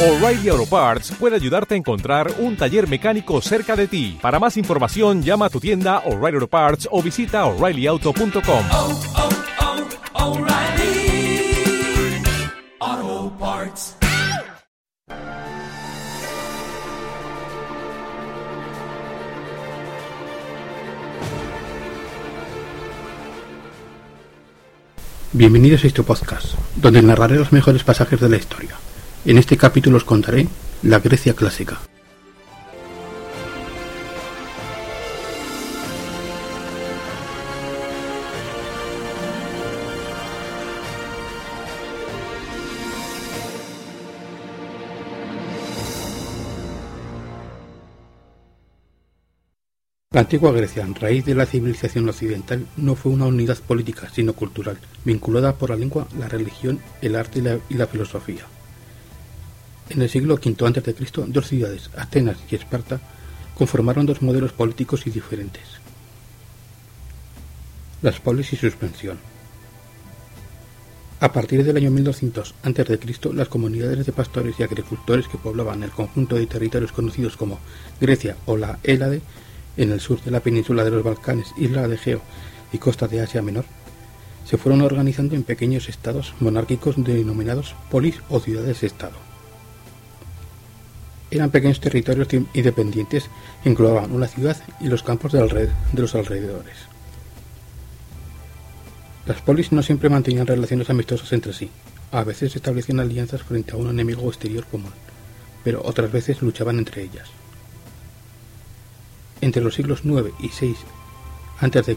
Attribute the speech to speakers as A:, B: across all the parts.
A: O'Reilly Auto Parts puede ayudarte a encontrar un taller mecánico cerca de ti. Para más información, llama a tu tienda O'Reilly Auto Parts o visita oreillyauto.com.
B: oh, oh, O'Reilly Auto Parts.
C: Bienvenidos a este podcast, donde narraré los mejores pasajes de la historia. En este capítulo os contaré la Grecia clásica. La antigua Grecia, raíz de la civilización occidental, no fue una unidad política, sino cultural, vinculada por la lengua, la religión, el arte y la, y la filosofía. En el siglo V a.C., dos ciudades, Atenas y Esparta, conformaron dos modelos políticos y diferentes. Las polis y suspensión. A partir del año 1200 a.C., las comunidades de pastores y agricultores que poblaban el conjunto de territorios conocidos como Grecia o la Hélade, en el sur de la península de los Balcanes, isla de Egeo y costa de Asia Menor, se fueron organizando en pequeños estados monárquicos denominados polis o ciudades-estado. Eran pequeños territorios independientes que englobaban una ciudad y los campos de, los alrededores. Las polis no siempre mantenían relaciones amistosas entre sí, a veces establecían alianzas frente a un enemigo exterior común, pero otras veces luchaban entre ellas. Entre los siglos IX y VI a.C.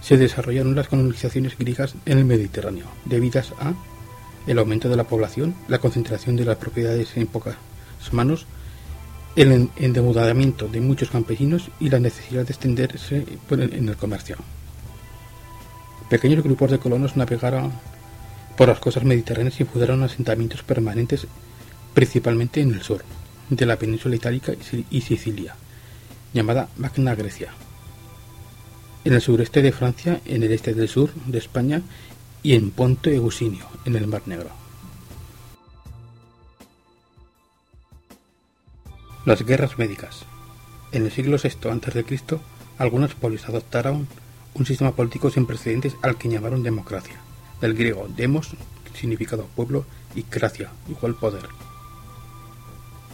C: se desarrollaron las colonizaciones griegas en el Mediterráneo, debidas a el aumento de la población, la concentración de las propiedades en pocas manos, el endeudamiento de muchos campesinos y la necesidad de extenderse en el comercio. Pequeños grupos de colonos navegaron por las costas mediterráneas y fundaron asentamientos permanentes principalmente en el sur de la península itálica y Sicilia llamada Magna Grecia. En el sureste de Francia, en el este del sur de España y en Ponto Eusinio, en el Mar Negro. Las guerras médicas. En el siglo VI a.C., algunas polis adoptaron un sistema político sin precedentes al que llamaron democracia, del griego demos, significado pueblo, y cracia, igual poder.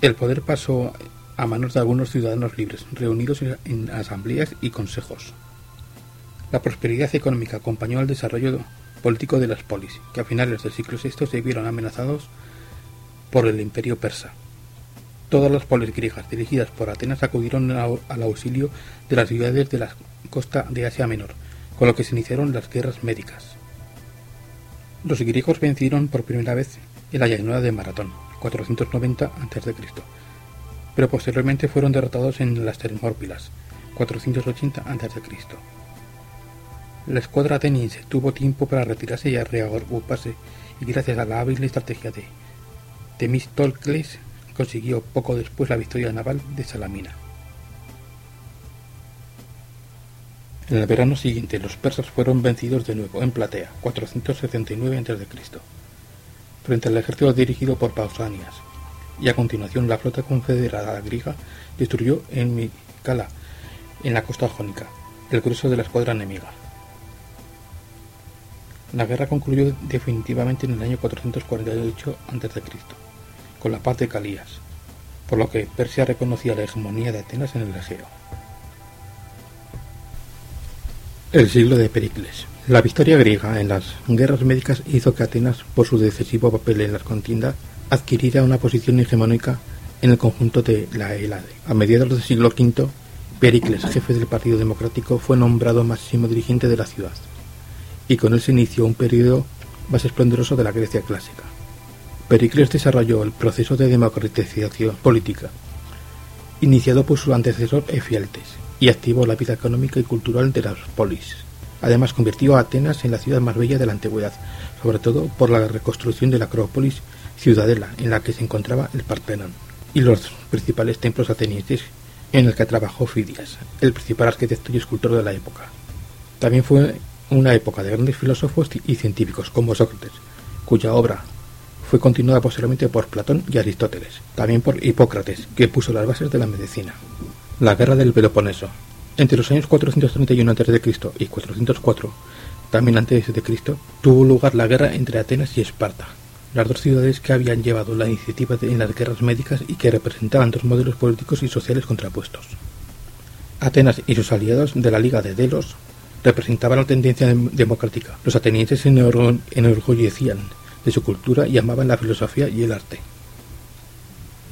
C: El poder pasó a manos de algunos ciudadanos libres, reunidos en asambleas y consejos. La prosperidad económica acompañó al desarrollo político de las polis, que a finales del siglo VI se vieron amenazados por el imperio persa. Todas las polis griegas dirigidas por Atenas acudieron al auxilio de las ciudades de la costa de Asia Menor, con lo que se iniciaron las guerras médicas. Los griegos vencieron por primera vez en la llanura de Maratón, 490 a.C., pero posteriormente fueron derrotados en las Termópilas, 480 a.C. La escuadra ateniense tuvo tiempo para retirarse y reagruparse, y gracias a la hábil estrategia de Temístocles consiguió poco después la victoria naval de Salamina. En el verano siguiente, los persas fueron vencidos de nuevo en Platea, 479 a.C., frente al ejército dirigido por Pausanias, y a continuación la flota confederada griega destruyó en Micala, en la costa jónica, el grueso de la escuadra enemiga. La guerra concluyó definitivamente en el año 448 a.C., con la paz de Calías, por lo que Persia reconocía la hegemonía de Atenas en el Egeo. El siglo de Pericles. La victoria griega en las guerras médicas hizo que Atenas, por su decisivo papel en las contiendas, adquirida una posición hegemónica en el conjunto de la Hélade. A mediados del siglo V, Pericles, jefe del Partido Democrático, fue nombrado máximo dirigente de la ciudad, y con él se inició un periodo más esplendoroso de la Grecia clásica. Pericles desarrolló el proceso de democratización política, iniciado por su antecesor Efialtes, y activó la vida económica y cultural de las polis. Además convirtió a Atenas en la ciudad más bella de la antigüedad, sobre todo por la reconstrucción de la Acrópolis ciudadela en la que se encontraba el Partenón y los principales templos atenienses en el que trabajó Fidias, el principal arquitecto y escultor de la época. También fue una época de grandes filósofos y científicos como Sócrates, cuya obra fue continuada posteriormente por Platón y Aristóteles, también por Hipócrates, que puso las bases de la medicina. La Guerra del Peloponeso. Entre los años 431 a.C. y 404, también tuvo lugar la guerra entre Atenas y Esparta, las dos ciudades que habían llevado la iniciativa en las guerras médicas y que representaban dos modelos políticos y sociales contrapuestos. Atenas y sus aliados de la Liga de Delos representaban la tendencia democrática. Los atenienses se enorgullecían de su cultura y amaban la filosofía y el arte.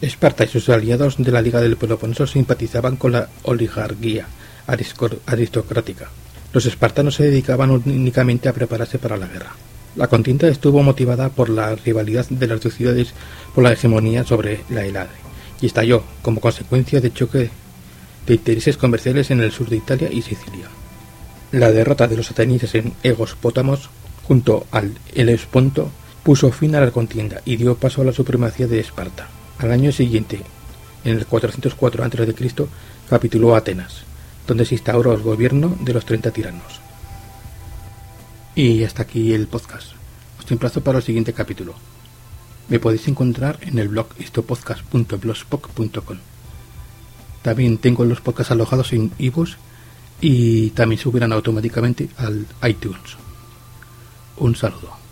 C: Esparta y sus aliados de la Liga del Peloponeso simpatizaban con la oligarquía aristocrática. Los espartanos se dedicaban únicamente a prepararse para la guerra. La contienda estuvo motivada por la rivalidad de las dos ciudades por la hegemonía sobre la Helade y estalló como consecuencia de choque de intereses comerciales en el sur de Italia y Sicilia. La derrota de los atenienses en Egos Pótamos junto al Helesponto puso fin a la contienda y dio paso a la supremacía de Esparta. Al año siguiente, en el 404 a.C., capituló Atenas, donde se instauró el gobierno de los 30 tiranos. Y hasta aquí el podcast. Os emplazo para el siguiente capítulo. Me podéis encontrar en el blog histopodcast.blogspot.com. También tengo los podcasts alojados en iVoox y también subirán automáticamente al iTunes. Un saludo.